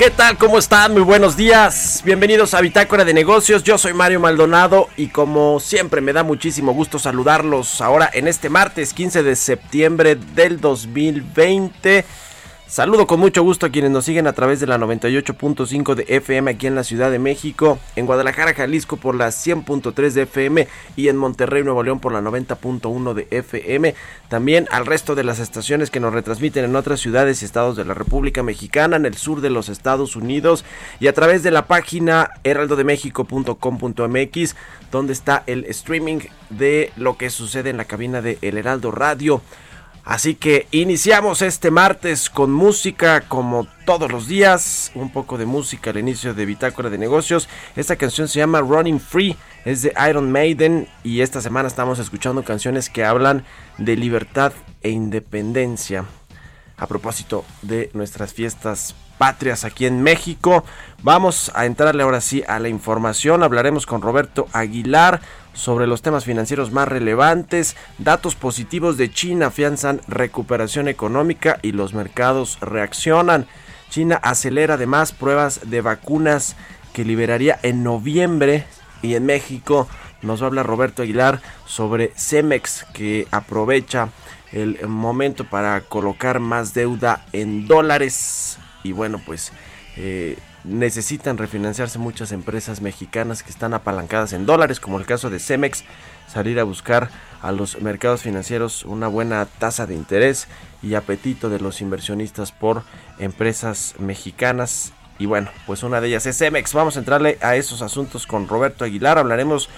¿Qué tal? ¿Cómo están? Muy buenos días. Bienvenidos a Bitácora de Negocios. Yo soy Mario Maldonado y como siempre me da muchísimo gusto saludarlos ahora en este martes 15 de septiembre del 2020. Saludo con mucho gusto a quienes nos siguen a través de la 98.5 de FM aquí en la Ciudad de México, en Guadalajara, Jalisco por la 100.3 de FM y en Monterrey, Nuevo León por la 90.1 de FM. También al resto de las estaciones que nos retransmiten en otras ciudades y estados de la República Mexicana, en el sur de los Estados Unidos y a través de la página heraldodemexico.com.mx donde está el streaming de lo que sucede en la cabina de El Heraldo Radio. Así que iniciamos este martes con música como todos los días, un poco de música al inicio de Bitácora de Negocios. Esta canción se llama Running Free, es de Iron Maiden y esta semana estamos escuchando canciones que hablan de libertad e independencia. A propósito de nuestras fiestas patrias aquí en México, vamos a entrarle ahora sí a la información. Hablaremos con Roberto Aguilar sobre los temas financieros más relevantes. Datos positivos de China afianzan recuperación económica y los mercados reaccionan. China acelera además pruebas de vacunas que liberaría en noviembre y en México nos va a hablar Roberto Aguilar sobre Cemex que aprovecha el momento para colocar más deuda en dólares y bueno pues eh, necesitan refinanciarse muchas empresas mexicanas que están apalancadas en dólares, como el caso de Cemex, salir a buscar a los mercados financieros una buena tasa de interés y apetito de los inversionistas por empresas mexicanas. Y bueno, pues una de ellas es Cemex. Vamos a entrarle a esos asuntos con Roberto Aguilar. Hablaremos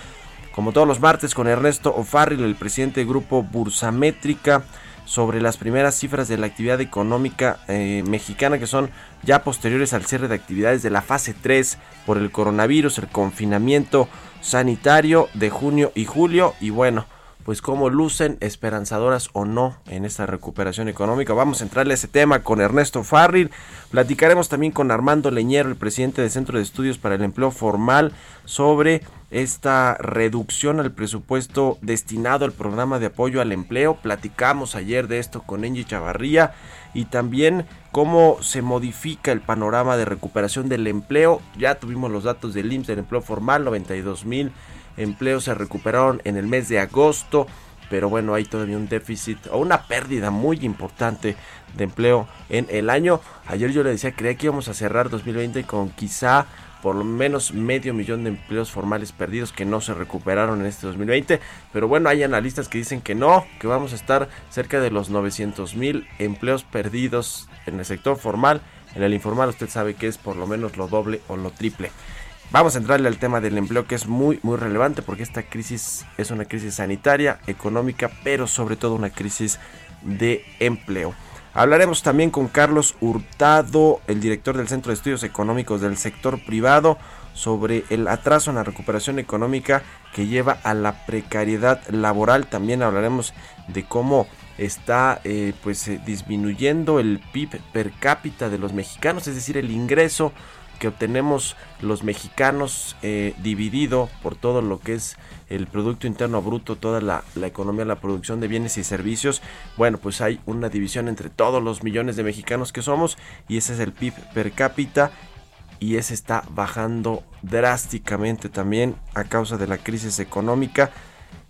como todos los martes con Ernesto O'Farrill, el presidente del grupo Bursamétrica sobre las primeras cifras de la actividad económica eh, mexicana que son ya posteriores al cierre de actividades de la fase 3 por el coronavirus, el confinamiento sanitario de junio y julio. Y bueno, pues cómo lucen esperanzadoras o no en esta recuperación económica. Vamos a entrarle a ese tema con Ernesto Farril. Platicaremos también con Armando Leñero, el presidente del Centro de Estudios para el Empleo Formal, sobre esta reducción al presupuesto destinado al programa de apoyo al empleo. Platicamos ayer de esto con Engie Chavarría y también cómo se modifica el panorama de recuperación del empleo. Ya tuvimos los datos del IMSS del empleo formal, 92 mil empleos se recuperaron en el mes de agosto, pero bueno, hay todavía un déficit o una pérdida muy importante de empleo en el año. Ayer yo le decía, creía que íbamos a cerrar 2020 con quizá por lo menos medio millón de empleos formales perdidos que no se recuperaron en este 2020. Pero bueno, hay analistas que dicen que no, que vamos a estar cerca de los 900 mil empleos perdidos en el sector formal. En el informal usted sabe que es por lo menos lo doble o lo triple. Vamos a entrarle al tema del empleo que es muy muy relevante porque esta crisis es una crisis sanitaria, económica, pero sobre todo una crisis de empleo. Hablaremos también con Carlos Hurtado, el director del Centro de Estudios Económicos del Sector Privado, sobre el atraso en la recuperación económica que lleva a la precariedad laboral. También hablaremos de cómo está eh, pues eh, disminuyendo el PIB per cápita de los mexicanos, es decir, el ingreso que obtenemos los mexicanos eh, dividido por todo lo que es el Producto Interno Bruto, toda la, la, economía, la producción de bienes y servicios, bueno, pues hay una división entre todos los millones de mexicanos que somos y ese es el PIB per cápita y ese está bajando drásticamente también a causa de la crisis económica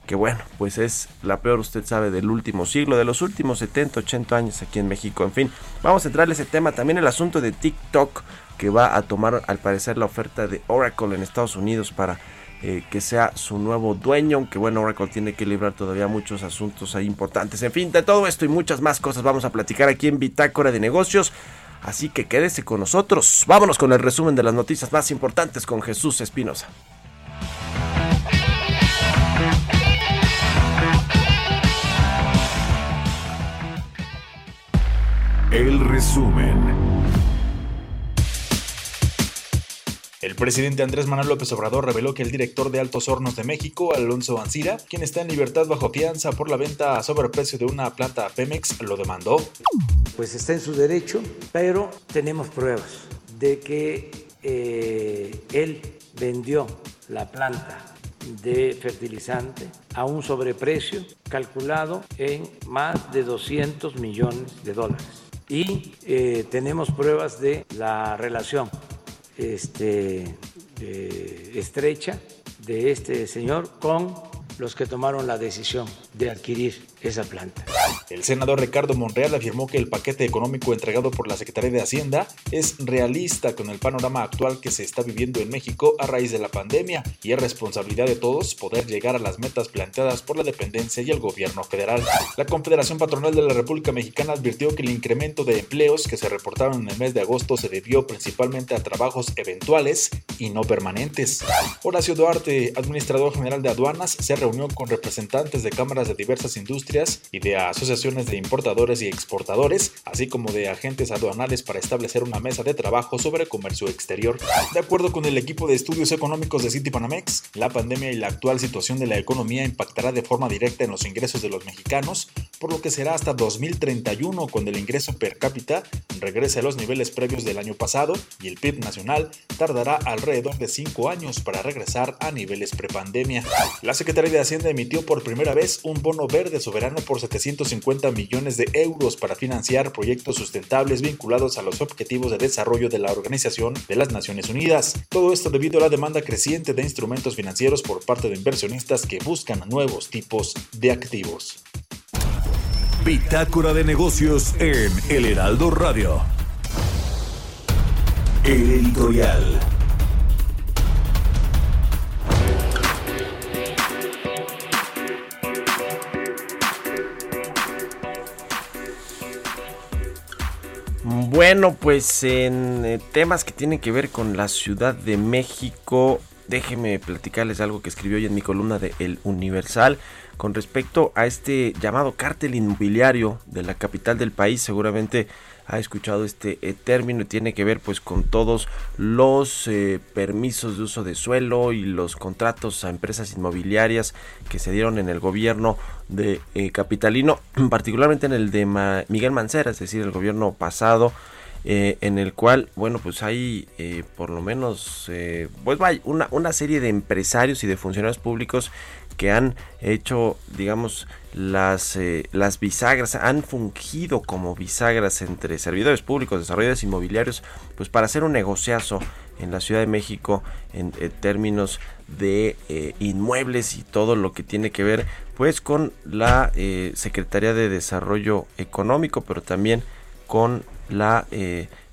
que bueno, pues es la peor, usted sabe, del último siglo, de los últimos 70, 80 años aquí en México. En fin, vamos a entrarle ese tema, también el asunto de TikTok, que va a tomar al parecer la oferta de Oracle en Estados Unidos para eh, que sea su nuevo dueño, aunque bueno, Oracle tiene que librar todavía muchos asuntos importantes. En fin, de todo esto y muchas más cosas vamos a platicar aquí en Bitácora de Negocios. Así que quédese con nosotros. Vámonos con el resumen de las noticias más importantes con Jesús Espinosa. El resumen. El presidente Andrés Manuel López Obrador reveló que el director de Altos Hornos de México, Alonso Ancira, quien está en libertad bajo fianza por la venta a sobreprecio de una planta Pemex, lo demandó. Pues está en su derecho, pero tenemos pruebas de que eh, él vendió la planta de fertilizante a un sobreprecio calculado en más de 200 millones de dólares. Y eh, tenemos pruebas de la relación este, estrecha de este señor con los que tomaron la decisión de adquirir esa planta. El senador Ricardo Monreal afirmó que el paquete económico entregado por la Secretaría de Hacienda es realista con el panorama actual que se está viviendo en México a raíz de la pandemia y es responsabilidad de todos poder llegar a las metas planteadas por la dependencia y el gobierno federal. La Confederación Patronal de la República Mexicana advirtió que el incremento de empleos que se reportaron en el mes de agosto se debió principalmente a trabajos eventuales y no permanentes. Horacio Duarte, administrador general de aduanas, se reunió con representantes de cámaras de diversas industrias y de asociaciones de importadores y exportadores, así como de agentes aduanales para establecer una mesa de trabajo sobre comercio exterior. De acuerdo con el equipo de estudios económicos de Citibanamex, la pandemia y la actual situación de la economía impactará de forma directa en los ingresos de los mexicanos, por lo que será hasta 2031 cuando el ingreso per cápita regrese a los niveles previos del año pasado y el PIB nacional tardará alrededor de 5 años para regresar a niveles prepandemia. La Secretaría de Hacienda emitió por primera vez un bono verde soberano por 750 millones de euros para financiar proyectos sustentables vinculados a los objetivos de desarrollo de la Organización de las Naciones Unidas. Todo esto debido a la demanda creciente de instrumentos financieros por parte de inversionistas que buscan nuevos tipos de activos. Bitácora de negocios en El Heraldo Radio. El editorial. Bueno, pues en eh, temas que tienen que ver con la Ciudad de México, déjenme platicarles algo que escribió hoy en mi columna de El Universal con respecto a este llamado cártel inmobiliario de la capital del país. Seguramente ha escuchado este eh, término y tiene que ver pues con todos los eh, permisos de uso de suelo y los contratos a empresas inmobiliarias que se dieron en el gobierno de eh, capitalino, particularmente en el de Miguel Mancera, es decir, el gobierno pasado. en el cual, bueno, pues hay por lo menos, pues una, una serie de empresarios y de funcionarios públicos que han hecho, digamos, las, eh, las bisagras, han fungido como bisagras entre servidores públicos, desarrolladores inmobiliarios, pues para hacer un negociazo en la Ciudad de México en, términos de eh, inmuebles y todo lo que tiene que ver pues con la eh, Secretaría de Desarrollo Económico, pero también con la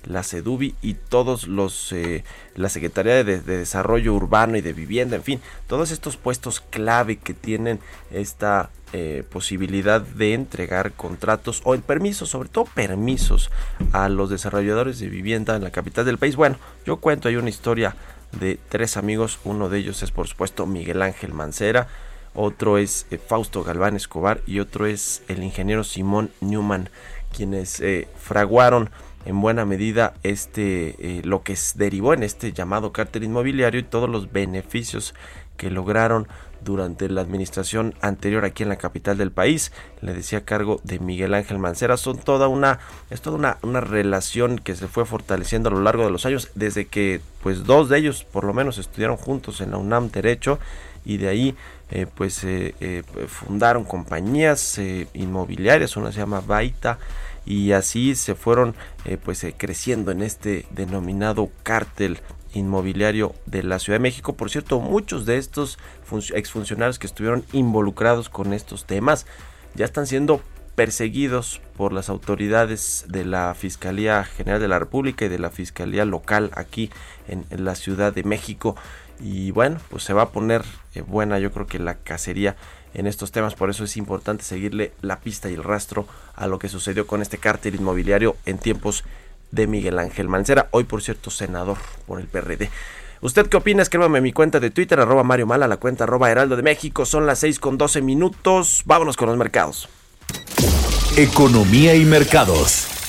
la CEDUBI y todos los eh, la Secretaría de, Desarrollo Urbano y de Vivienda, en fin, todos estos puestos clave que tienen esta eh, posibilidad de entregar contratos o el permiso, sobre todo permisos a los desarrolladores de vivienda en la capital del país. Bueno, yo cuento hay una historia de tres amigos, uno de ellos es por supuesto Miguel Ángel Mancera, otro es eh, Fausto Galván Escobar y otro es el ingeniero Simón Newman, quienes fraguaron en buena medida este eh, lo que derivó en este llamado cártel inmobiliario y todos los beneficios que lograron durante la administración anterior aquí en la capital del país. Le decía a cargo de Miguel Ángel Mancera. Son toda una, es toda una, una, relación que se fue fortaleciendo a lo largo de los años, desde que pues dos de ellos por lo menos estudiaron juntos en la UNAM Derecho y de ahí eh, pues eh, fundaron compañías inmobiliarias, una se llama Baita y así se fueron pues creciendo en este denominado cártel inmobiliario de la Ciudad de México. Por cierto, muchos de estos exfuncionarios que estuvieron involucrados con estos temas ya están siendo perseguidos por las autoridades de la Fiscalía General de la República y de la Fiscalía Local aquí en, la Ciudad de México. Y bueno, pues se va a poner eh, buena yo creo que la cacería en estos temas, por eso es importante seguirle la pista y el rastro a lo que sucedió con este cártel inmobiliario en tiempos de Miguel Ángel Mancera, hoy por cierto senador por el PRD. ¿Usted qué opina? Escríbame en mi cuenta de Twitter, arroba Mario Mala, la cuenta arroba Heraldo de México. Son las 6 con 12 minutos. Vámonos con los mercados. Economía y mercados.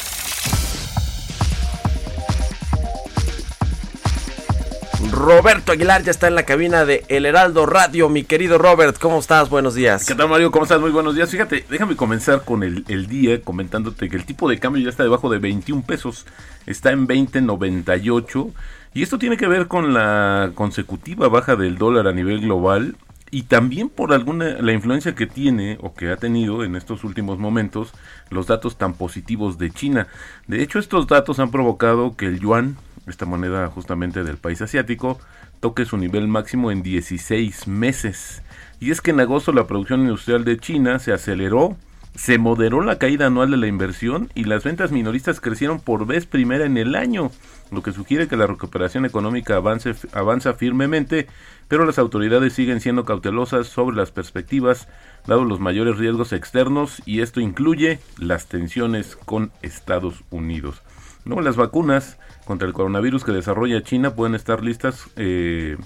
Roberto Aguilar ya está en la cabina de El Heraldo Radio. Mi querido Robert, ¿cómo estás? Buenos días. ¿Qué tal, Mario? ¿Cómo estás? Muy buenos días. Fíjate, déjame comenzar con el, día comentándote que el tipo de cambio ya está debajo de 21 pesos. Está en 20.98. Y esto tiene que ver con la consecutiva baja del dólar a nivel global y también por alguna la influencia que tiene o que ha tenido en estos últimos momentos los datos tan positivos de China. De hecho, estos datos han provocado que el yuan esta moneda justamente del país asiático, toque su nivel máximo en 16 meses. Y es que en agosto la producción industrial de China se aceleró, se moderó la caída anual de la inversión y las ventas minoristas crecieron por vez primera en el año, lo que sugiere que la recuperación económica avance, avanza firmemente, pero las autoridades siguen siendo cautelosas sobre las perspectivas, dado los mayores riesgos externos, y esto incluye las tensiones con Estados Unidos. Luego las vacunas contra el coronavirus que desarrolla China pueden estar listas eh,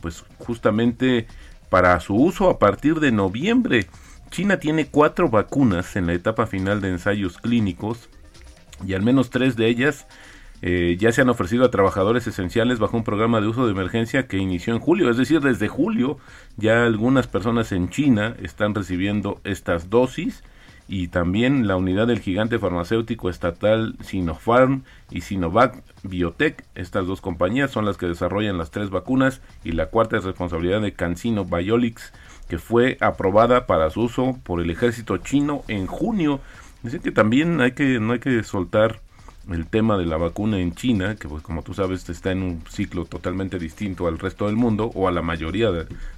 pues justamente para su uso a partir de noviembre. China tiene cuatro vacunas en la etapa final de ensayos clínicos y al menos tres de ellas eh, ya se han ofrecido a trabajadores esenciales bajo un programa de uso de emergencia que inició en julio. Es decir, desde julio ya algunas personas en China están recibiendo estas dosis y también la unidad del gigante farmacéutico estatal Sinopharm y Sinovac Biotech. Estas dos compañías son las que desarrollan las tres vacunas y la cuarta es responsabilidad de CanSino Biolix, que fue aprobada para su uso por el ejército chino en junio. Dice que también hay que no hay que soltar el tema de la vacuna en China, que pues como tú sabes está en un ciclo totalmente distinto al resto del mundo o a la mayoría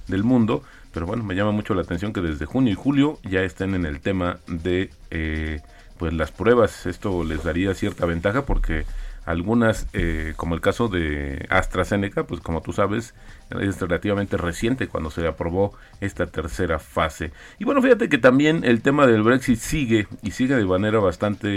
del mundo, pero bueno, me llama mucho la atención que desde junio y julio ya estén en el tema de eh, pues las pruebas. Esto les daría cierta ventaja porque algunas, eh, como el caso de AstraZeneca, pues como tú sabes, es relativamente reciente cuando se aprobó esta tercera fase. Y bueno, fíjate que también el tema del Brexit sigue y sigue de manera bastante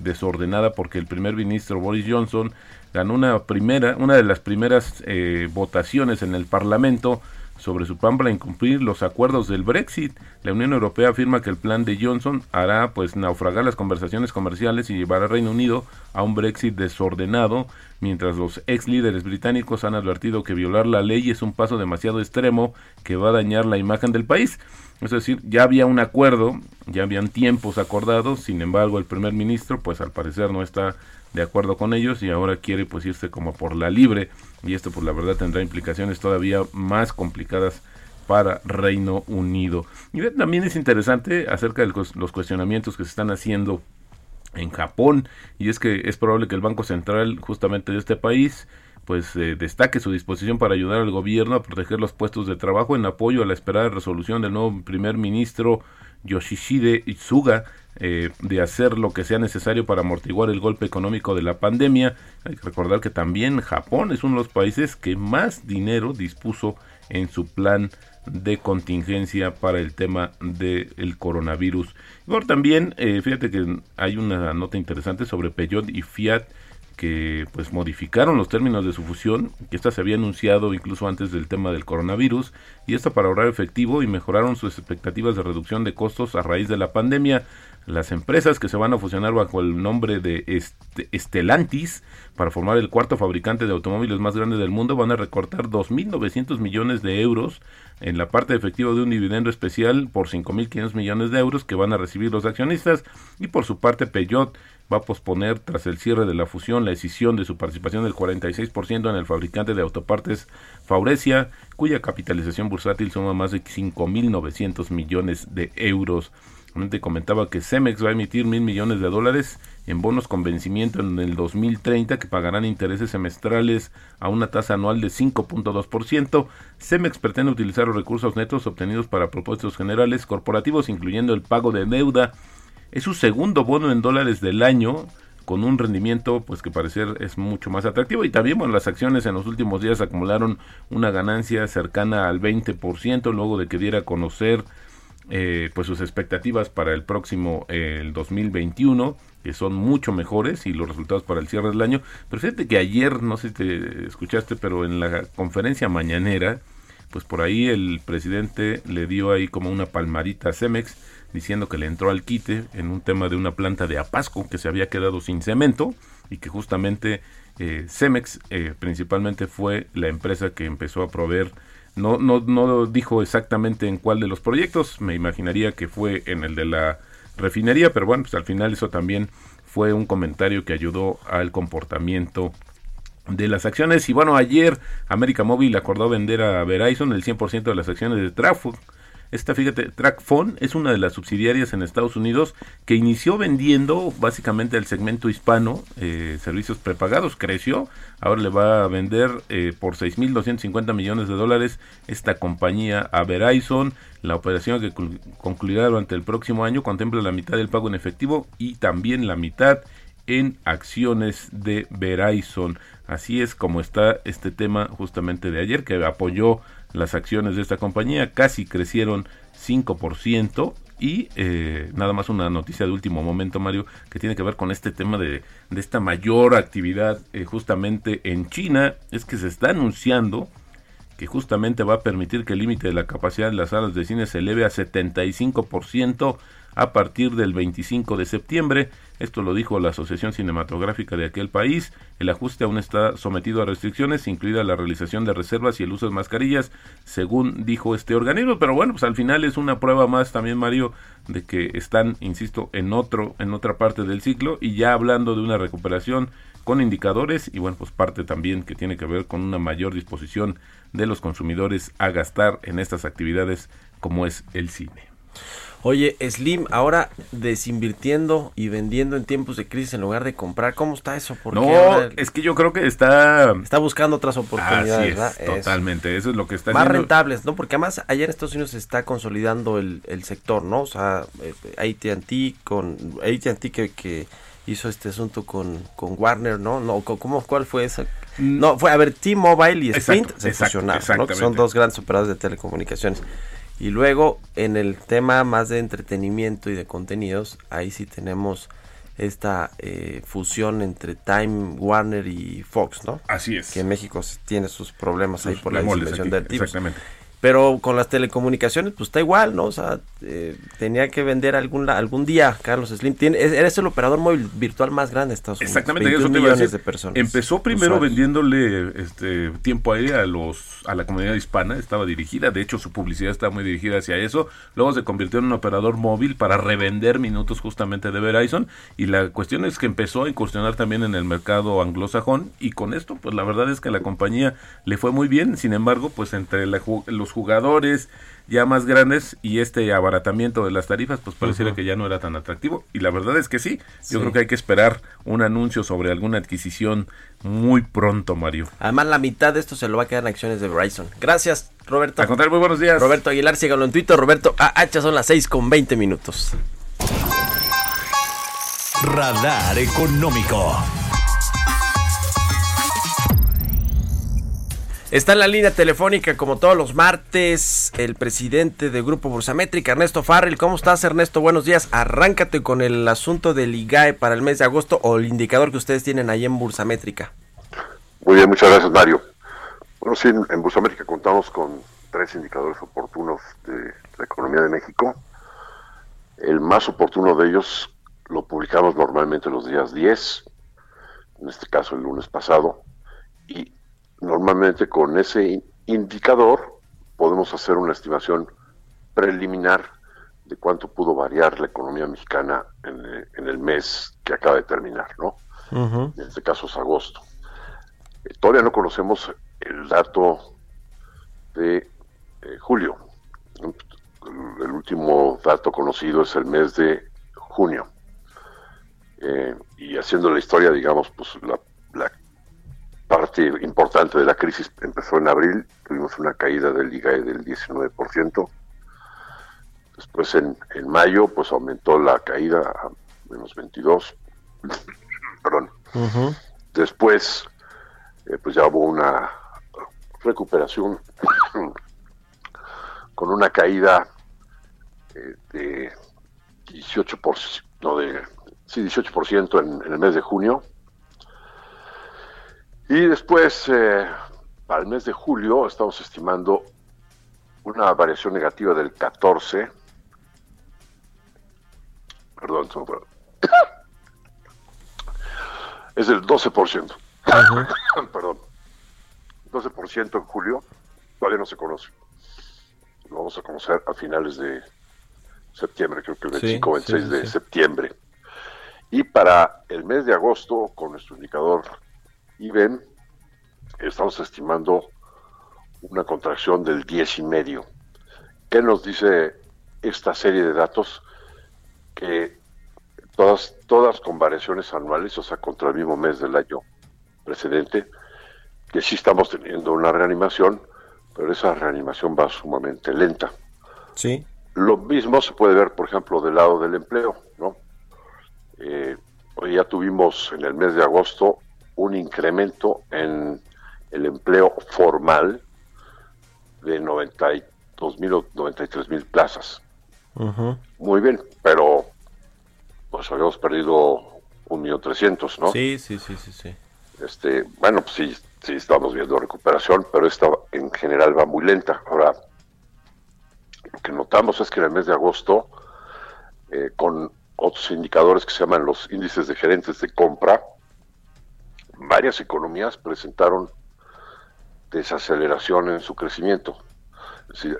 desordenada porque el primer ministro Boris Johnson ganó una primera, una de las primeras eh, votaciones en el Parlamento sobre su plan para incumplir los acuerdos del Brexit. La Unión Europea afirma que el plan de Johnson hará pues naufragar las conversaciones comerciales y llevará al Reino Unido a un Brexit desordenado, mientras los ex líderes británicos han advertido que violar la ley es un paso demasiado extremo que va a dañar la imagen del país. Es decir, ya había un acuerdo, ya habían tiempos acordados, sin embargo el primer ministro pues al parecer no está de acuerdo con ellos y ahora quiere pues irse como por la libre y esto pues la verdad tendrá implicaciones todavía más complicadas para Reino Unido. Y también es interesante acerca de los cuestionamientos que se están haciendo en Japón y es que es probable que el Banco Central justamente de este país pues eh, destaque su disposición para ayudar al gobierno a proteger los puestos de trabajo en apoyo a la esperada resolución del nuevo primer ministro Yoshihide Itsuga eh, de hacer lo que sea necesario para amortiguar el golpe económico de la pandemia. Hay que recordar que también Japón es uno de los países que más dinero dispuso en su plan de contingencia para el tema del coronavirus. Y también, eh, fíjate que hay una nota interesante sobre Peugeot y Fiat que pues modificaron los términos de su fusión, que esta se había anunciado incluso antes del tema del coronavirus, y esto para ahorrar efectivo y mejoraron sus expectativas de reducción de costos a raíz de la pandemia. Las empresas que se van a fusionar bajo el nombre de Estelantis para formar el cuarto fabricante de automóviles más grande del mundo van a recortar 2.900 millones de euros en la parte efectiva de un dividendo especial por 5.500 millones de euros que van a recibir los accionistas y por su parte Peugeot va a posponer tras el cierre de la fusión la decisión de su participación del 46% en el fabricante de autopartes Faurecia, cuya capitalización bursátil suma más de 5.900 millones de euros. Comentaba que Cemex va a emitir mil millones de dólares en bonos con vencimiento en el 2030 que pagarán intereses semestrales a una tasa anual de 5.2%. Cemex pretende utilizar los recursos netos obtenidos para propósitos generales corporativos, incluyendo el pago de deuda es su segundo bono en dólares del año con un rendimiento pues que parecer es mucho más atractivo y también bueno las acciones en los últimos días acumularon una ganancia cercana al 20% luego de que diera a conocer eh, pues sus expectativas para el próximo el 2021 que son mucho mejores y los resultados para el cierre del año. Pero fíjate que ayer no sé si te escuchaste pero en la conferencia mañanera pues por ahí el presidente le dio ahí como una palmarita a Cemex diciendo que le entró al quite en un tema de una planta de Apasco que se había quedado sin cemento y que justamente eh, Cemex eh, principalmente fue la empresa que empezó a proveer no, no, no dijo exactamente en cuál de los proyectos, me imaginaría que fue en el de la refinería, pero bueno, pues al final eso también fue un comentario que ayudó al comportamiento de las acciones. Y bueno, ayer América Móvil acordó vender a Verizon el 100% de las acciones de Traffic esta, fíjate, TrackPhone es una de las subsidiarias en Estados Unidos que inició vendiendo básicamente al segmento hispano eh, servicios prepagados. Creció, ahora le va a vender eh, por 6.250 millones de dólares esta compañía a Verizon. La operación que concluirá durante el próximo año contempla la mitad del pago en efectivo y también la mitad en acciones de Verizon. Así es como está este tema justamente de ayer que apoyó las acciones de esta compañía casi crecieron 5% y eh, nada más una noticia de último momento, Mario, que tiene que ver con este tema de, de esta mayor actividad eh, justamente en China, es que se está anunciando que justamente va a permitir que el límite de la capacidad de las salas de cine se eleve a 75% a partir del 25 de septiembre. Esto lo dijo la Asociación Cinematográfica de aquel país. El ajuste aún está sometido a restricciones, incluida la realización de reservas y el uso de mascarillas, según dijo este organismo. Pero bueno, pues al final es una prueba más también, Mario, de que están, insisto, en otro, en otra parte del ciclo y ya hablando de una recuperación con indicadores y bueno, pues parte también que tiene que ver con una mayor disposición de los consumidores a gastar en estas actividades como es el cine. Oye, Slim, ahora desinvirtiendo y vendiendo en tiempos de crisis en lugar de comprar, ¿cómo está eso? no, es que yo creo que está... Está buscando otras oportunidades, Así es, Totalmente, eso es lo que está Más rentables, ¿no? Porque además ayer en Estados Unidos se está consolidando el, sector, ¿no? O sea, eh, AT&T con... AT&T que, que hizo este asunto con, con Warner, ¿no? no ¿cómo, ¿Cuál fue esa? Mm. No, fue, a ver, T-Mobile y Sprint se fusionaron, ¿no? Que son dos grandes operadores de telecomunicaciones. Y luego en el tema más de entretenimiento y de contenidos, ahí sí tenemos esta eh, fusión entre Time Warner y Fox, ¿no? Así es. Que en México tiene sus problemas ahí por la distribución de activos. Exactamente. Pero con las telecomunicaciones, pues está igual, ¿no? O sea, eh, tenía que vender algún algún día, Carlos Slim. Tiene, eres el operador móvil virtual más grande de Estados Unidos. Exactamente, eso millones de personas. Empezó primero vendiéndole este tiempo aéreo a los a la comunidad hispana, estaba dirigida, de hecho su publicidad estaba muy dirigida hacia eso. Luego se convirtió en un operador móvil para revender minutos justamente de Verizon y la cuestión es que empezó a incursionar también en el mercado anglosajón y con esto, pues la verdad es que a la compañía le fue muy bien. Sin embargo, pues entre los jugadores ya más grandes y este abaratamiento de las tarifas pues pareciera que ya no era tan atractivo y la verdad es que sí, yo creo que hay que esperar un anuncio sobre alguna adquisición muy pronto Mario. Además la mitad de esto se lo va a quedar en acciones de Verizon. Gracias Roberto. A contar muy buenos días. Roberto Aguilar, síganlo en Twitter, Roberto AH son las 6 con 20 minutos. Radar económico. Está en la línea telefónica, como todos los martes, el presidente de Grupo Bursamétrica, Ernesto Farrell. ¿Cómo estás, Ernesto? Buenos días. Arráncate con el asunto del IGAE para el mes de agosto o el indicador que ustedes tienen ahí en Bursamétrica. Muy bien, muchas gracias, Mario. Bueno, sí, en Bursamétrica contamos con tres indicadores oportunos de la economía de México. El más oportuno de ellos lo publicamos normalmente los días 10, en este caso el lunes pasado, y Normalmente con ese indicador podemos hacer una estimación preliminar de cuánto pudo variar la economía mexicana en, eh, el mes que acaba de terminar, ¿no? En este caso es agosto. Eh, todavía no conocemos el dato de eh, julio. El último dato conocido es el mes de junio. y haciendo la historia, digamos, pues la, la parte importante de la crisis empezó en abril, tuvimos una caída del IGAE del 19%. Después en, mayo pues aumentó la caída a menos 22. Perdón. Después eh, pues ya hubo una recuperación con una caída eh, de 18%, no de sí, 18% en, en el mes de junio y después, eh, para el mes de julio, estamos estimando una variación negativa del 14. Perdón, es del 12%. Perdón. 12% en julio. Todavía no se conoce. Lo vamos a conocer a finales de septiembre, creo que el 25 o 26 de septiembre. Y para el mes de agosto, con nuestro indicador y ven, estamos estimando una contracción del 10 y medio. ¿Qué nos dice esta serie de datos? Que todas, todas con variaciones anuales, o sea, contra el mismo mes del año precedente, que sí estamos teniendo una reanimación, pero esa reanimación va sumamente lenta. Sí. Lo mismo se puede ver, por ejemplo, del lado del empleo, ¿no? Eh, hoy ya tuvimos en el mes de agosto un incremento en el empleo formal de 92 mil o 93 mil plazas. Muy bien, pero pues habíamos perdido un millón trescientos, ¿no? Sí, sí, sí, sí, sí. Este, bueno, pues sí, sí estamos viendo recuperación, pero esta en general va muy lenta. Ahora, lo que notamos es que en el mes de agosto, eh, con otros indicadores que se llaman los índices de gerentes de compra, varias economías presentaron desaceleración en su crecimiento. Es decir,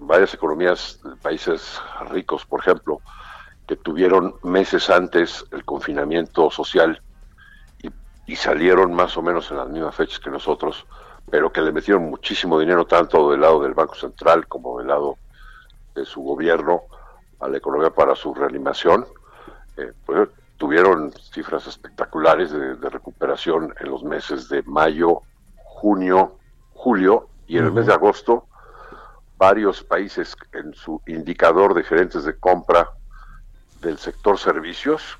varias economías países ricos, por ejemplo, que tuvieron meses antes el confinamiento social y, salieron más o menos en las mismas fechas que nosotros, pero que le metieron muchísimo dinero tanto del lado del Banco Central como del lado de su gobierno a la economía para su reanimación, eh, pues tuvieron cifras espectaculares de, recuperación en los meses de mayo, junio, julio y en el mes de agosto. Varios países en su indicador de gerentes de compra del sector servicios,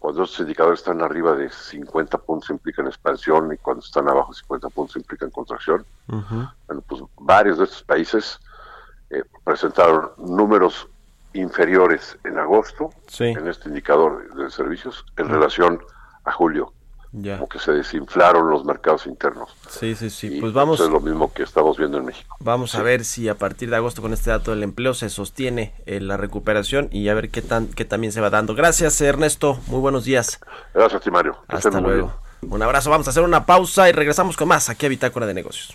cuando estos indicadores están arriba de 50 puntos implican expansión y cuando están abajo de 50 puntos implican contracción. Bueno, pues varios de estos países eh, presentaron números inferiores en agosto en este indicador de, servicios en relación a julio. Ya. Como que se desinflaron los mercados internos. Sí, sí, sí. pues vamos. es lo mismo que estamos viendo en México. Vamos a ver si a partir de agosto con este dato del empleo se sostiene eh, la recuperación y a ver qué tan qué también se va dando. Gracias, Ernesto. Muy buenos días. Gracias, Timario. Hasta luego. Un abrazo. Vamos a hacer una pausa y regresamos con más aquí a Bitácora de Negocios.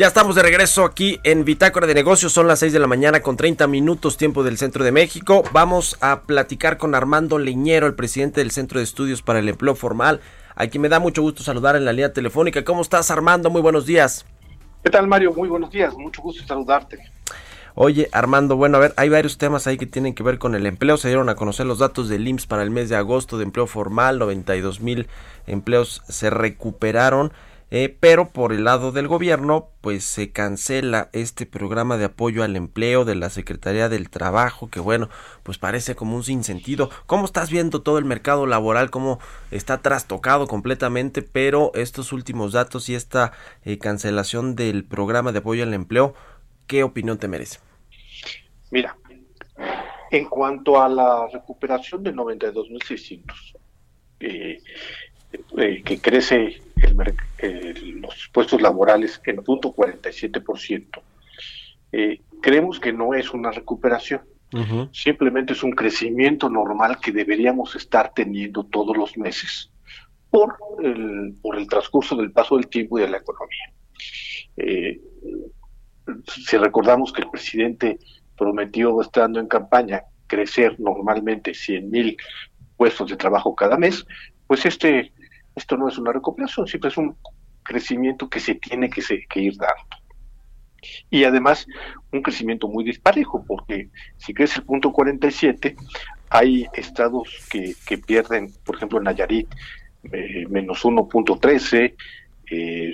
Ya estamos de regreso aquí en Bitácora de Negocios. Son las 6 de la mañana con 30 minutos tiempo del centro de México. Vamos a platicar con Armando Leñero, el presidente del Centro de Estudios para el Empleo Formal, a quien me da mucho gusto saludar en la línea telefónica. ¿Cómo estás, Armando? Muy buenos días. ¿Qué tal, Mario? Muy buenos días. Mucho gusto saludarte. Oye, Armando, bueno, a ver, hay varios temas ahí que tienen que ver con el empleo. Se dieron a conocer los datos del IMSS para el mes de agosto de empleo formal, 92 mil empleos se recuperaron. Eh, pero por el lado del gobierno, pues se cancela este programa de apoyo al empleo de la Secretaría del Trabajo, que bueno, pues parece como un sinsentido. ¿Cómo estás viendo todo el mercado laboral? ¿Cómo está trastocado completamente? Pero estos últimos datos y esta eh, cancelación del programa de apoyo al empleo, ¿qué opinión te merece? Mira, en cuanto a la recuperación de 92.600, eh, eh, que crece el, los puestos laborales en punto 47%, eh, creemos que no es una recuperación. Simplemente es un crecimiento normal que deberíamos estar teniendo todos los meses por el, por el transcurso del paso del tiempo y de la economía. Eh, si recordamos que el presidente prometió, estando en campaña, crecer normalmente 100 mil puestos de trabajo cada mes, pues este esto no es una recuperación, siempre es un crecimiento que se tiene que, ir dando. Y además, un crecimiento muy disparejo, porque si crece el punto 47, hay estados que, pierden, por ejemplo, Nayarit, eh, menos 1.13, eh,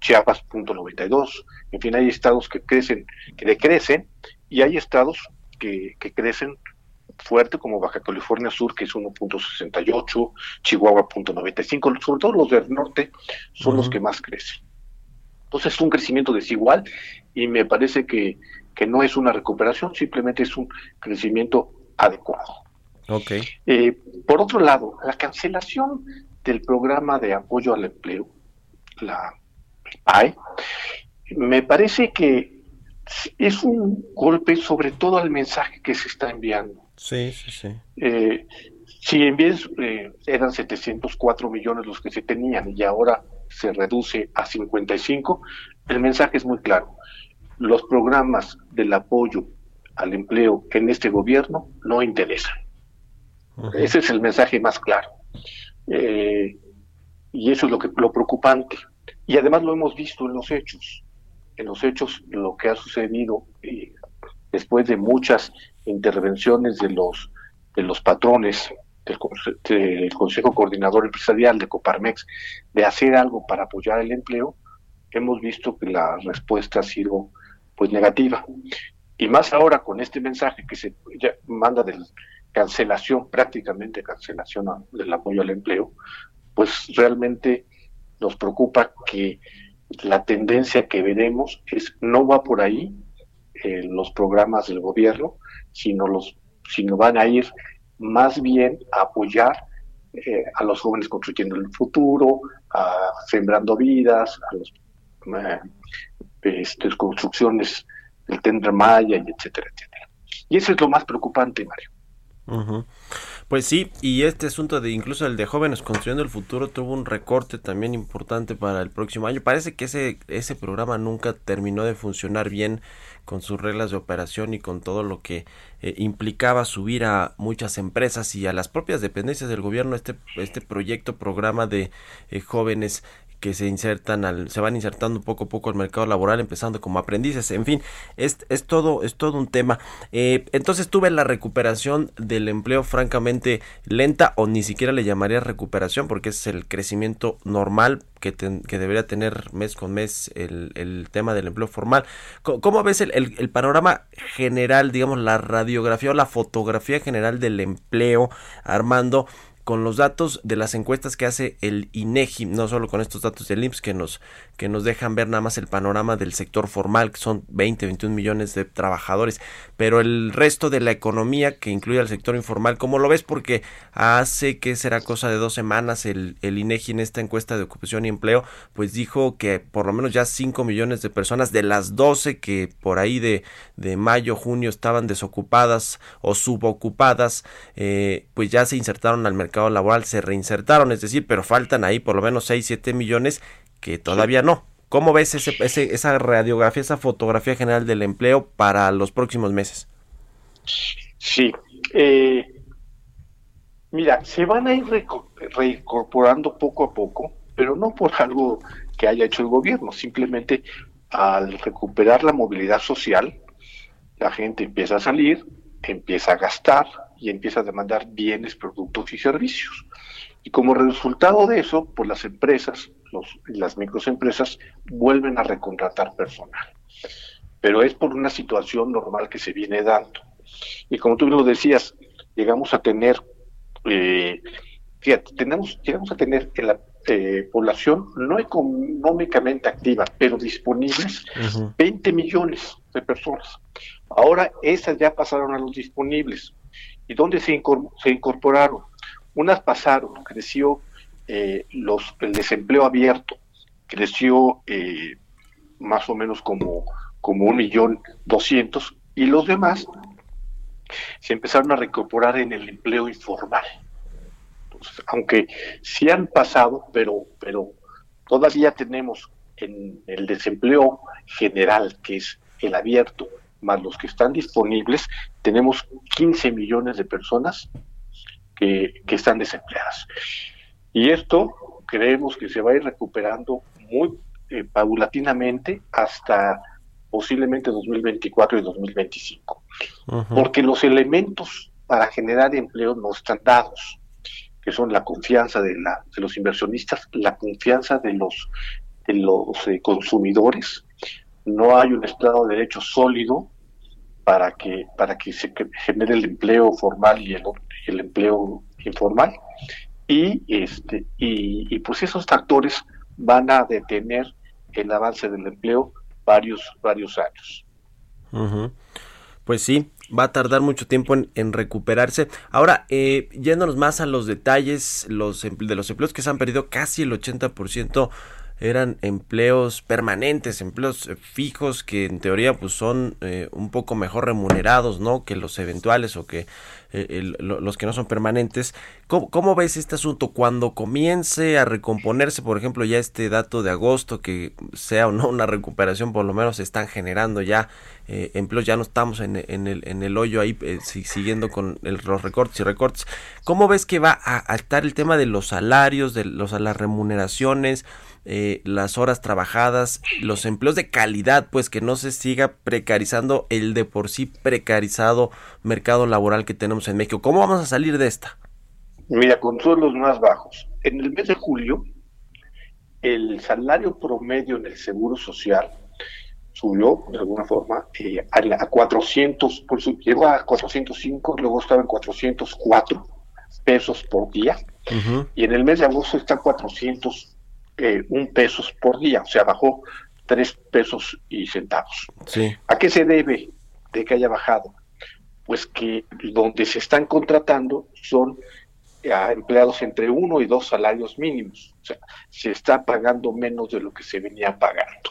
Chiapas, punto 92, en fin, hay estados que crecen, que decrecen, y hay estados que, que crecen fuerte como Baja California Sur, que es 1.68, Chihuahua 0.95, sobre todo los del norte son los que más crecen. Entonces es un crecimiento desigual y me parece que, que no es una recuperación, simplemente es un crecimiento adecuado. Okay. Eh, por otro lado, la cancelación del programa de apoyo al empleo, la PAE, me parece que es un golpe sobre todo al mensaje que se está enviando. Sí, sí, sí. Eh, si en vez eh, eran 704 millones los que se tenían y ahora se reduce a 55, el mensaje es muy claro. Los programas del apoyo al empleo en este gobierno no interesan. Ese es el mensaje más claro. Eh, y eso es lo que lo preocupante. Y además lo hemos visto en los hechos. En los hechos lo que ha sucedido después de muchas intervenciones de los, de los patrones del, Consejo Coordinador Empresarial de Coparmex de hacer algo para apoyar el empleo, hemos visto que la respuesta ha sido pues negativa. Y más ahora con este mensaje que se manda de cancelación, prácticamente cancelación del apoyo al empleo, pues realmente nos preocupa que la tendencia que veremos es no va por ahí en los programas del gobierno, sino, los, sino van a ir más bien a apoyar eh, a los jóvenes construyendo el futuro, a sembrando vidas, a las eh, este, construcciones del Tendra Maya, y etcétera, etcétera. Y eso es lo más preocupante, Mario. Pues sí, y este asunto de incluso el de jóvenes construyendo el futuro tuvo un recorte también importante para el próximo año. Parece que ese, ese programa nunca terminó de funcionar bien con sus reglas de operación y con todo lo que eh, implicaba subir a muchas empresas y a las propias dependencias del gobierno este, este proyecto, programa de eh, jóvenes que se insertan al, se van insertando poco a poco al mercado laboral, empezando como aprendices, en fin, es, es todo, es todo un tema. Eh, entonces tuve la recuperación del empleo francamente lenta, o ni siquiera le llamaría recuperación, porque es el crecimiento normal que, que debería tener mes con mes el, el tema del empleo formal. ¿Cómo, ves el, el, el, panorama general, digamos, la radiografía o la fotografía general del empleo, Armando? Con los datos de las encuestas que hace el INEGI, no solo con estos datos del IMSS que nos, que nos dejan ver nada más el panorama del sector formal, que son 20, 21 millones de trabajadores, pero el resto de la economía que incluye al sector informal, ¿cómo lo ves? Porque hace que será cosa de dos semanas el, INEGI en esta encuesta de ocupación y empleo, pues dijo que por lo menos ya 5 millones de personas de las 12 que por ahí de, de mayo, junio estaban desocupadas o subocupadas, eh, pues ya se insertaron al mercado laboral se reinsertaron, es decir, pero faltan ahí por lo menos 6, 7 millones que todavía no. ¿Cómo ves ese, esa radiografía, esa fotografía general del empleo para los próximos meses? Sí. Eh, mira, se van a ir reincorporando poco a poco, pero no por algo que haya hecho el gobierno, simplemente al recuperar la movilidad social, la gente empieza a salir, empieza a gastar y empieza a demandar bienes, productos y servicios. Y como resultado de eso, pues las empresas, los, las microempresas vuelven a recontratar personal. Pero es por una situación normal que se viene dando. Y como tú lo decías, llegamos a tener, eh, fíjate, tenemos, llegamos a tener en la eh, población no económicamente activa, pero disponibles, 20 millones de personas. Ahora esas ya pasaron a los disponibles. ¿Y dónde se, incorporaron? Unas pasaron, creció eh, los, el desempleo abierto, creció eh, más o menos como, como un millón doscientos, y los demás se empezaron a reincorporar en el empleo informal. aunque sí han pasado, pero, pero todavía tenemos en el desempleo general, que es el abierto, más los que están disponibles, tenemos 15 millones de personas que, están desempleadas. Y esto creemos que se va a ir recuperando muy eh, paulatinamente hasta posiblemente 2024 y 2025. Porque los elementos para generar empleo no están dados, que son la confianza de, la, de los inversionistas, la confianza de los, de los eh, consumidores, no hay un Estado de Derecho sólido para que, para que se genere el empleo formal y el, el empleo informal. Y, este, y, pues esos factores van a detener el avance del empleo varios, varios años. Pues sí, va a tardar mucho tiempo en, recuperarse. Ahora, eh, yéndonos más a los detalles los, de los empleos que se han perdido, casi el 80% eran empleos permanentes, empleos eh, fijos que en teoría pues son eh, un poco mejor remunerados, ¿no? Que los eventuales o que eh, los que no son permanentes. ¿Cómo, ves este asunto cuando comience a recomponerse, por ejemplo, ya este dato de agosto, que sea o no una recuperación, por lo menos se están generando ya empleos, ya no estamos en, el, en el hoyo ahí siguiendo con los recortes y recortes. ¿Cómo ves que va a, estar el tema de los salarios, de las remuneraciones? Eh, las horas trabajadas, los empleos de calidad, pues que no se siga precarizando el de por sí precarizado mercado laboral que tenemos en México. ¿Cómo vamos a salir de esta? Mira, con los más bajos. En el mes de julio, el salario promedio en el Seguro Social subió de alguna forma eh, a, 400, por su, llegó a 405, luego estaba en 404 pesos por día, y en el mes de agosto está 400 eh, un pesos por día, o sea, bajó tres pesos y centavos. ¿A qué se debe de que haya bajado? Pues que donde se están contratando son a empleados entre uno y dos salarios mínimos, o sea, se está pagando menos de lo que se venía pagando.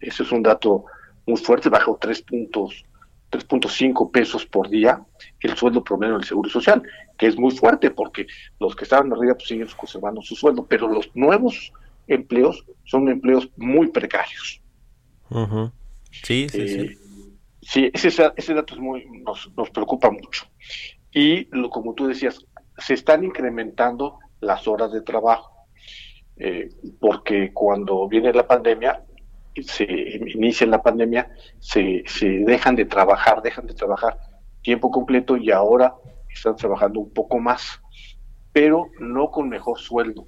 Ese es un dato muy fuerte, bajó tres puntos 3.5 pesos por día el sueldo promedio del Seguro Social, que es muy fuerte porque los que estaban arriba pues siguen conservando su sueldo, pero los nuevos empleos son empleos muy precarios. Sí, sí, sí. Eh, sí, ese, ese dato es muy, nos, nos preocupa mucho. Y lo, como tú decías, se están incrementando las horas de trabajo, eh, porque cuando viene la pandemia, se inicia la pandemia, se, se dejan de trabajar, dejan de trabajar tiempo completo y ahora están trabajando un poco más, pero no con mejor sueldo.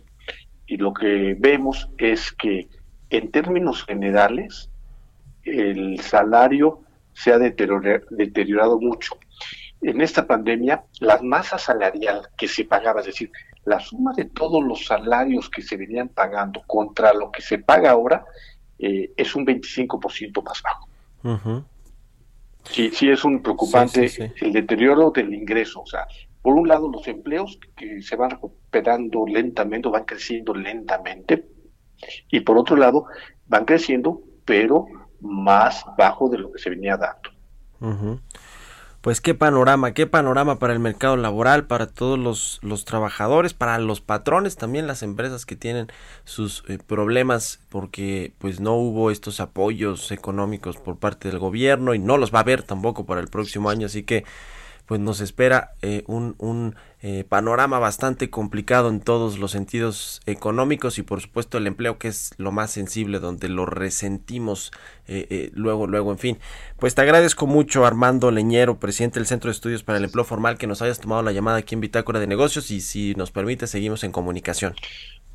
Y lo que vemos es que en términos generales el salario se ha deteriorado mucho. En esta pandemia, la masa salarial que se pagaba, es decir, la suma de todos los salarios que se venían pagando contra lo que se paga ahora, eh, es un 25% más bajo. Sí, sí es un preocupante el deterioro del ingreso. O sea, por un lado los empleos que se van recuperando lentamente o van creciendo lentamente y por otro lado van creciendo pero más bajo de lo que se venía dando. Pues qué panorama, qué panorama para el mercado laboral, para todos los, los trabajadores, para los patrones, también las empresas que tienen sus eh, problemas porque pues no hubo estos apoyos económicos por parte del gobierno y no los va a haber tampoco para el próximo año, así que pues nos espera eh, un, un eh, panorama bastante complicado en todos los sentidos económicos y por supuesto el empleo que es lo más sensible donde lo resentimos eh, luego luego en fin. Pues te agradezco mucho Armando Leñero presidente del Centro de Estudios para el Empleo Formal que nos hayas tomado la llamada aquí en Bitácora de Negocios y si nos permite seguimos en comunicación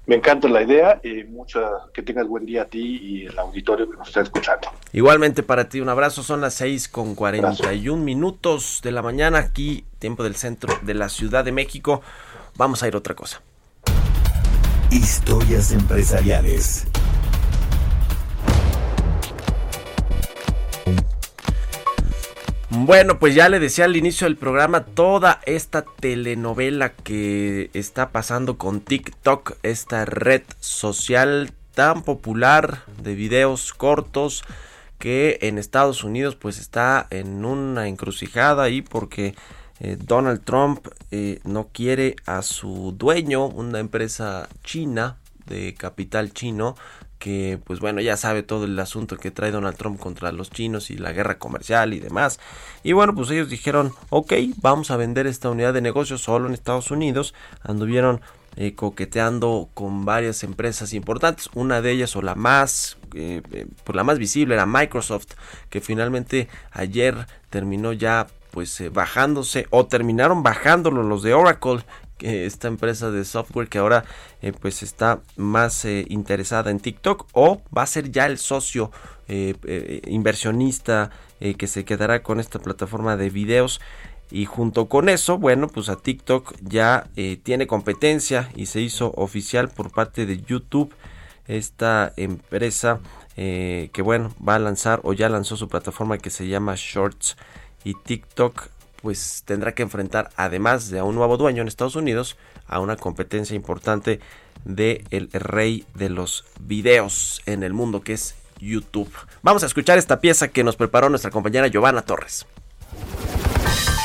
me encanta la idea y mucha, que tengas buen día a ti y el auditorio que nos está escuchando. Igualmente para ti, un abrazo. Son las 6 con 41 minutos de la mañana aquí, tiempo del centro de la Ciudad de México. Vamos a ir a otra cosa. Historias empresariales. Bueno, pues ya le decía al inicio del programa toda esta telenovela que está pasando con TikTok, esta red social tan popular de videos cortos que en Estados Unidos pues está en una encrucijada ahí porque eh, Donald Trump eh, no quiere a su dueño, una empresa china de capital chino, que pues bueno ya sabe todo el asunto que trae Donald Trump contra los chinos y la guerra comercial y demás. Y bueno pues ellos dijeron ok vamos a vender esta unidad de negocio solo en Estados Unidos anduvieron eh, coqueteando con varias empresas importantes. Una de ellas o la más eh, eh, pues la más visible era Microsoft que finalmente ayer terminó ya pues bajándose o terminaron bajándolo los de Oracle esta empresa de software que ahora eh, pues está más eh, interesada en TikTok o va a ser ya el socio eh, inversionista que se quedará con esta plataforma de videos. Y junto con eso bueno pues a TikTok ya tiene competencia y se hizo oficial por parte de YouTube esta empresa que bueno va a lanzar o ya lanzó su plataforma que se llama Shorts. Y TikTok pues tendrá que enfrentar, además de a un nuevo dueño en Estados Unidos, a una competencia importante de el rey de los videos en el mundo, que es YouTube. Vamos a escuchar esta pieza que nos preparó nuestra compañera Giovanna Torres.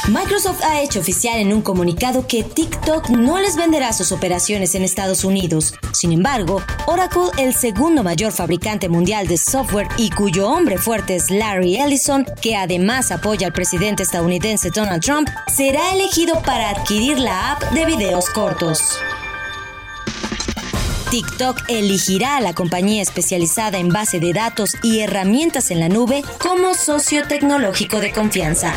Microsoft ha hecho oficial en un comunicado que TikTok no les venderá sus operaciones en Estados Unidos. Sin embargo, Oracle, el segundo mayor fabricante mundial de software y cuyo hombre fuerte es Larry Ellison, que además apoya al presidente estadounidense Donald Trump, será elegido para adquirir la app de videos cortos. TikTok elegirá a la compañía especializada en base de datos y herramientas en la nube como socio tecnológico de confianza.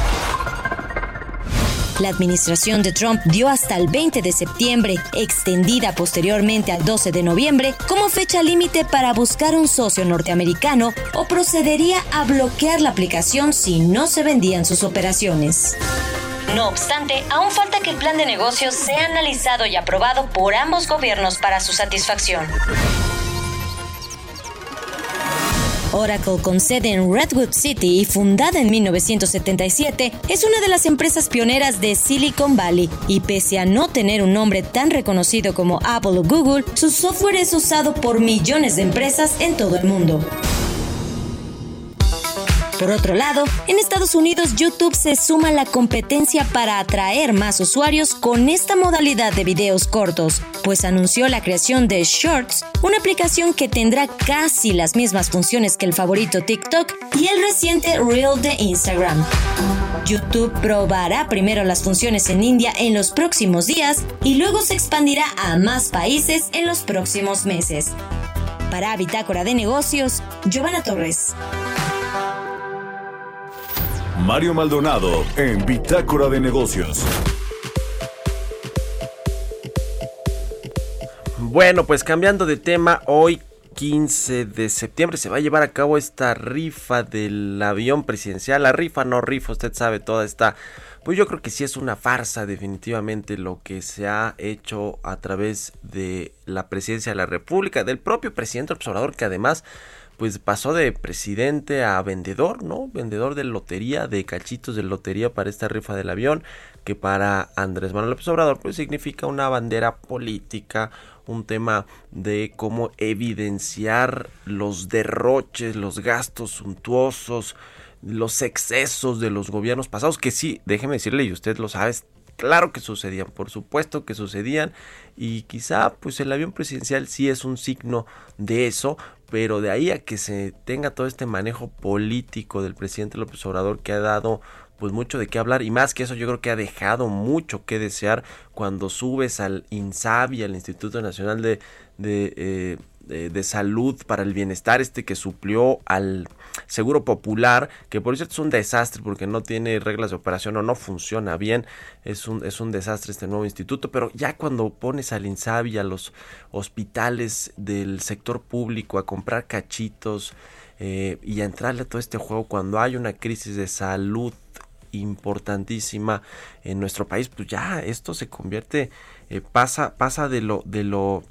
La administración de Trump dio hasta el 20 de septiembre, extendida posteriormente al 12 de noviembre, como fecha límite para buscar un socio norteamericano o procedería a bloquear la aplicación si no se vendían sus operaciones. No obstante, aún falta que el plan de negocios sea analizado y aprobado por ambos gobiernos para su satisfacción. Oracle, con sede en Redwood City y fundada en 1977, es una de las empresas pioneras de Silicon Valley y pese a no tener un nombre tan reconocido como Apple o Google, su software es usado por millones de empresas en todo el mundo. Por otro lado, en Estados Unidos YouTube se suma a la competencia para atraer más usuarios con esta modalidad de videos cortos, pues anunció la creación de Shorts, una aplicación que tendrá casi las mismas funciones que el favorito TikTok y el reciente Reel de Instagram. YouTube probará primero las funciones en India en los próximos días y luego se expandirá a más países en los próximos meses. Para Bitácora de Negocios, Giovanna Torres. Mario Maldonado en Bitácora de Negocios. Bueno, pues cambiando de tema, hoy 15 de septiembre se va a llevar a cabo esta rifa del avión presidencial. La rifa no rifa, usted sabe toda esta... Pues yo creo que sí es una farsa definitivamente lo que se ha hecho a través de la presidencia de la República, del propio presidente observador que además pues pasó de presidente a vendedor, ¿no? Vendedor de lotería, de cachitos de lotería para esta rifa del avión, que para Andrés Manuel López Obrador pues significa una bandera política, un tema de cómo evidenciar los derroches, los gastos suntuosos los excesos de los gobiernos pasados, que sí, déjeme decirle, y usted lo sabe, claro que sucedían, por supuesto que sucedían, y quizá pues el avión presidencial sí es un signo de eso, pero de ahí a que se tenga todo este manejo político del presidente López Obrador que ha dado pues mucho de qué hablar y más que eso yo creo que ha dejado mucho que desear cuando subes al INSABI, al Instituto Nacional de, de, eh, de, Salud para el Bienestar, este que suplió al Seguro Popular, que por cierto es un desastre porque no tiene reglas de operación o no funciona bien, es un, es un desastre este nuevo instituto, pero ya cuando pones al INSABI, a los hospitales del sector público a comprar cachitos, eh, y a entrarle a todo este juego cuando hay una crisis de salud importantísima en nuestro país, pues ya esto se convierte, eh, pasa, pasa de lo, de lo,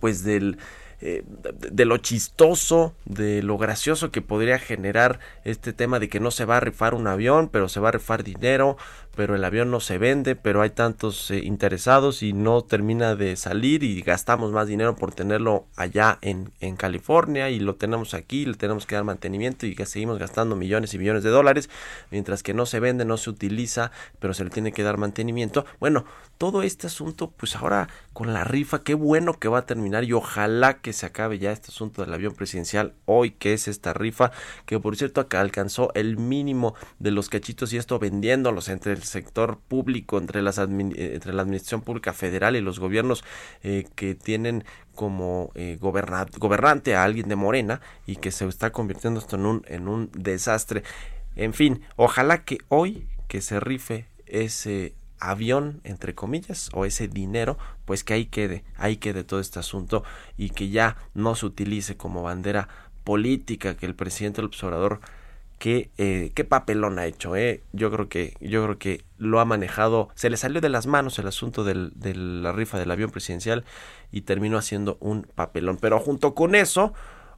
pues del, eh, de lo chistoso, de lo gracioso que podría generar este tema de que no se va a rifar un avión, pero se va a rifar dinero, pero el avión no se vende, pero hay tantos eh, interesados y no termina de salir y gastamos más dinero por tenerlo allá en, en California y lo tenemos aquí, le tenemos que dar mantenimiento y seguimos gastando millones y millones de dólares, mientras que no se vende, no se utiliza, pero se le tiene que dar mantenimiento. Bueno, todo este asunto, pues ahora con la rifa, qué bueno que va a terminar y ojalá que se acabe ya este asunto del avión presidencial hoy, que es esta rifa, que por cierto acá alcanzó el mínimo de los cachitos y esto vendiéndolos entre el sector público, entre, las eh, entre la administración pública federal y los gobiernos eh, que tienen como eh, gobernante a alguien de Morena y que se está convirtiendo esto en un, en un desastre. En fin, ojalá que hoy que se rife ese avión, entre comillas, o ese dinero, pues que ahí quede, ahí quede todo este asunto y que ya no se utilice como bandera política que el presidente del observador qué, eh, qué papelón ha hecho, eh. Yo creo que, yo creo que lo ha manejado, se le salió de las manos el asunto de la rifa del avión presidencial y terminó haciendo un papelón. Pero junto con eso,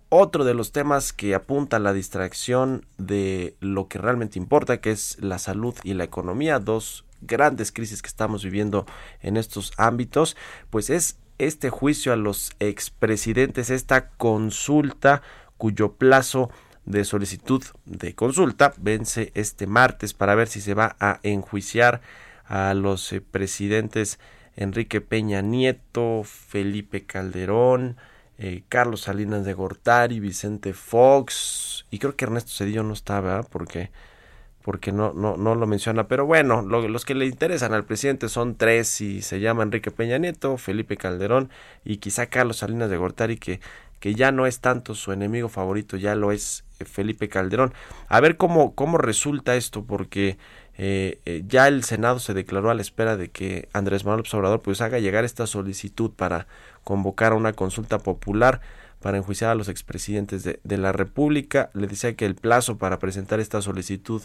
otro de los temas que apunta a la distracción de lo que realmente importa, que es la salud y la economía, dos grandes crisis que estamos viviendo en estos ámbitos, pues es este juicio a los expresidentes, esta consulta cuyo plazo de solicitud de consulta vence este martes para ver si se va a enjuiciar a los eh, presidentes Enrique Peña Nieto, Felipe Calderón, eh, Carlos Salinas de Gortari, Vicente Fox y creo que Ernesto Cedillo no estaba porque porque no, no, no lo menciona, pero bueno, los que le interesan al presidente son tres y se llama Enrique Peña Nieto, Felipe Calderón y quizá Carlos Salinas de Gortari que que ya no es tanto su enemigo favorito, ya lo es eh, Felipe Calderón. A ver cómo, cómo resulta esto, porque eh, eh, ya el Senado se declaró a la espera de que Andrés Manuel López pues haga llegar esta solicitud para convocar a una consulta popular para enjuiciar a los expresidentes de, de la República. Le decía que el plazo para presentar esta solicitud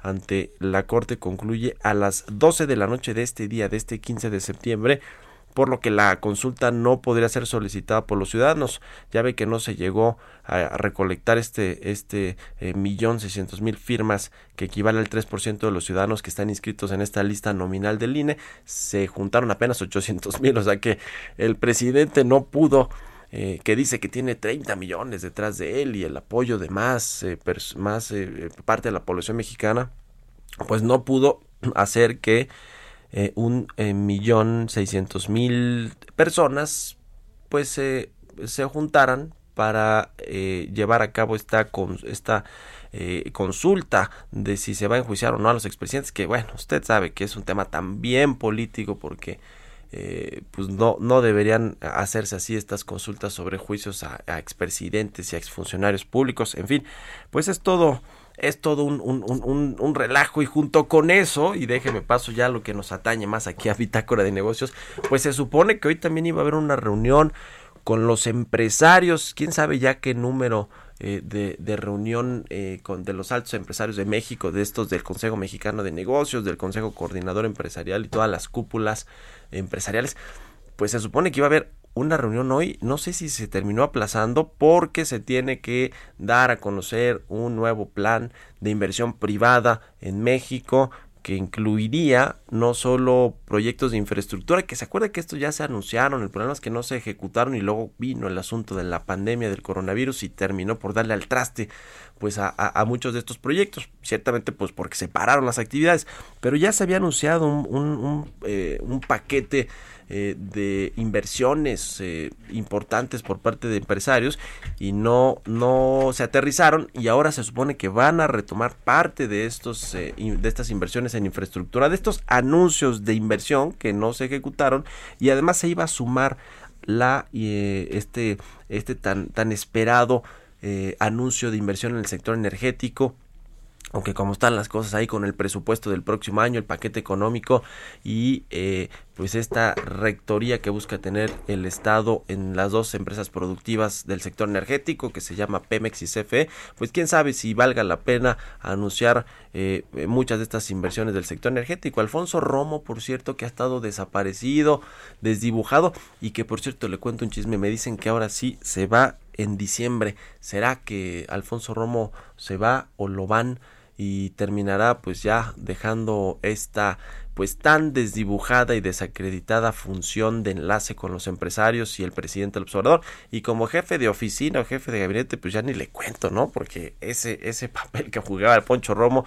ante la Corte concluye a las 12 de la noche de este día, de este 15 de septiembre por lo que la consulta no podría ser solicitada por los ciudadanos. Ya ve que no se llegó a recolectar este, este eh, millón seiscientos mil firmas que equivale al 3% de los ciudadanos que están inscritos en esta lista nominal del INE. Se juntaron apenas 800 mil, o sea que el presidente no pudo eh, que dice que tiene 30 millones detrás de él y el apoyo de más, eh, más parte de la población mexicana, pues no pudo hacer que eh, un eh, millón seiscientos mil personas pues se juntaran para eh, llevar a cabo esta, esta consulta de si se va a enjuiciar o no a los expresidentes, que bueno, usted sabe que es un tema también político porque pues no, no deberían hacerse así estas consultas sobre juicios a, a expresidentes y a exfuncionarios públicos, en fin, pues es todo es todo un, un, un, relajo y junto con eso, y déjeme paso ya lo que nos atañe más aquí a Bitácora de Negocios, pues se supone que hoy también iba a haber una reunión con los empresarios, quién sabe ya qué número eh, de, de, reunión eh, con, de los altos empresarios de México, de estos del Consejo Mexicano de Negocios, del Consejo Coordinador Empresarial y todas las cúpulas empresariales, pues se supone que iba a haber una reunión hoy, no sé si se terminó aplazando porque se tiene que dar a conocer un nuevo plan de inversión privada en México que incluiría no solo proyectos de infraestructura, que se acuerda que estos ya se anunciaron, el problema es que no se ejecutaron y luego vino el asunto de la pandemia del coronavirus y terminó por darle al traste pues a, muchos de estos proyectos, ciertamente pues porque se pararon las actividades, pero ya se había anunciado un, un, eh, un paquete eh, de inversiones eh, importantes por parte de empresarios y no, no se aterrizaron y ahora se supone que van a retomar parte de, estos, eh, de estas inversiones en infraestructura, de estos anuncios de inversión que no se ejecutaron y además se iba a sumar la este este tan tan esperado anuncio de inversión en el sector energético aunque como están las cosas ahí con el presupuesto del próximo año, el paquete económico y eh, pues esta rectoría que busca tener el Estado en las dos empresas productivas del sector energético que se llama Pemex y CFE, pues quién sabe si valga la pena anunciar eh, muchas de estas inversiones del sector energético. Alfonso Romo, por cierto, que ha estado desaparecido, desdibujado y que por cierto le cuento un chisme, me dicen que ahora sí se va en diciembre. ¿Será que Alfonso Romo se va o lo van? Y terminará pues ya dejando esta pues tan desdibujada y desacreditada función de enlace con los empresarios y el presidente del observador y como jefe de oficina o jefe de gabinete pues ya ni le cuento no porque ese ese papel que jugaba el Poncho Romo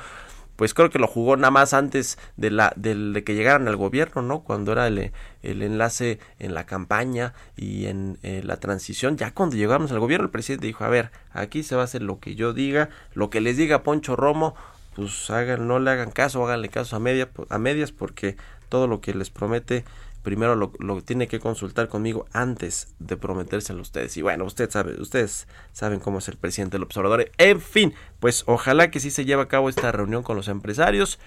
pues creo que lo jugó nada más antes de la de que llegaran al gobierno, ¿no? Cuando era el, el enlace en la campaña y en eh, la transición, ya cuando llegamos al gobierno el presidente dijo, a ver, aquí se va a hacer lo que yo diga, lo que les diga Poncho Romo, pues hagan, no le hagan caso, háganle caso a, media, a medias porque todo lo que les promete primero lo, tiene que consultar conmigo antes de prometérselo a ustedes. Y bueno, usted sabe, ustedes saben cómo es el presidente del observador. En fin, pues ojalá que sí se lleve a cabo esta reunión con los empresarios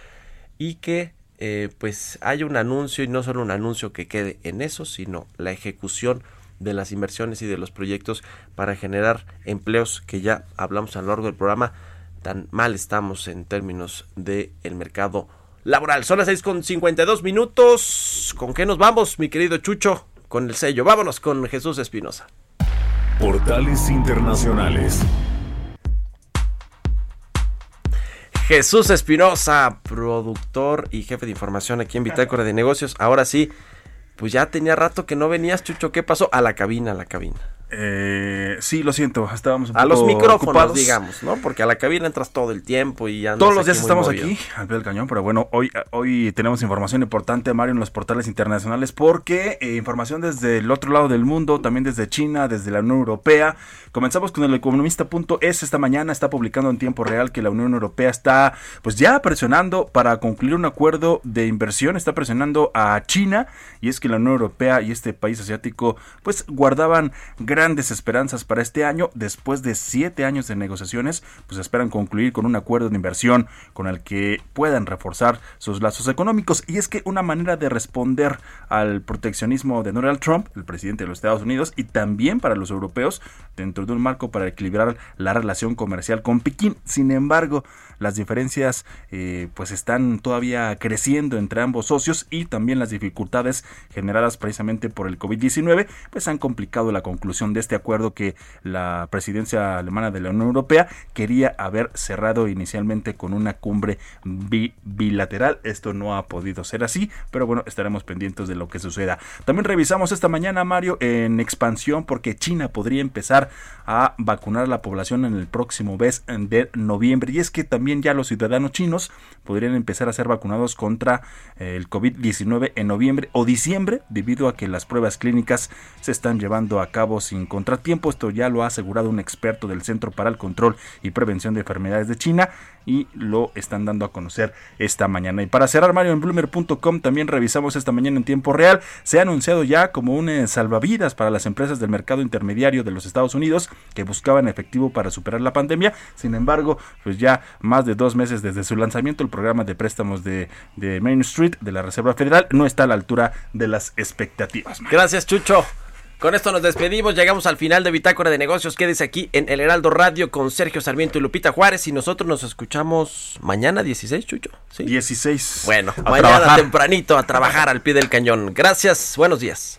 y que eh, pues haya un anuncio y no solo un anuncio que quede en eso, sino la ejecución de las inversiones y de los proyectos para generar empleos que ya hablamos a lo largo del programa tan mal estamos en términos del el mercado laboral. Son las 6 con 52 minutos. ¿Con qué nos vamos, mi querido Chucho? Con el sello. Vámonos con Jesús Espinosa. Portales Internacionales. Jesús Espinosa, productor y jefe de información aquí en Bitácora de Negocios. Ahora sí, pues ya tenía rato que no venías, Chucho. ¿Qué pasó? A la cabina, a la cabina. Eh, sí, lo siento, estábamos un A los micrófonos, digamos, ¿no? Porque a la cabina entras todo el tiempo y ya Todos los días estamos aquí, al pie del cañón, pero bueno, hoy, hoy tenemos información importante, Mario, en los portales internacionales, porque eh, información desde el otro lado del mundo, también desde China, desde la Unión Europea. Comenzamos con el economista.es esta mañana, está publicando en tiempo real que la Unión Europea está, pues ya presionando para concluir un acuerdo de inversión, está presionando a China, y es que la Unión Europea y este país asiático, pues guardaban grandes esperanzas para este año. Después de siete años de negociaciones, pues esperan concluir con un acuerdo de inversión con el que puedan reforzar sus lazos económicos. Y es que una manera de responder al proteccionismo de Donald Trump, el presidente de los Estados Unidos, y también para los europeos, dentro de un marco para equilibrar la relación comercial con Pekín. Sin embargo, las diferencias eh, pues están todavía creciendo entre ambos socios y también las dificultades generadas precisamente por el COVID-19 pues han complicado la conclusión de este acuerdo que la presidencia alemana de la Unión Europea quería haber cerrado inicialmente con una cumbre bilateral. Esto no ha podido ser así, pero bueno, estaremos pendientes de lo que suceda. También revisamos esta mañana, Mario, en expansión porque China podría empezar a vacunar a la población en el próximo mes de noviembre. Y es que también ya los ciudadanos chinos podrían empezar a ser vacunados contra eh, el COVID-19 en noviembre o diciembre debido a que las pruebas clínicas se están llevando a cabo sin contratiempo. Esto ya lo ha asegurado un experto del Centro para el Control y Prevención de Enfermedades de China y lo están dando a conocer esta mañana. Y para cerrar, Mario, en bloomer.com también revisamos esta mañana en tiempo real. Se ha anunciado ya como un eh, salvavidas para las empresas del mercado intermediario de los Estados Unidos que buscaban efectivo para superar la pandemia. Sin embargo, pues ya más de dos meses desde su lanzamiento, el programa de préstamos de, de Main Street de la Reserva Federal no está a la altura de las expectativas. Gracias, Chucho. Con esto nos despedimos, llegamos al final de Bitácora de Negocios. Quédese aquí en El Heraldo Radio con Sergio Sarmiento y Lupita Juárez y nosotros nos escuchamos mañana 16, Chucho. ¿Sí? 16. Bueno, mañana tempranito a trabajar al pie del cañón. Gracias, buenos días.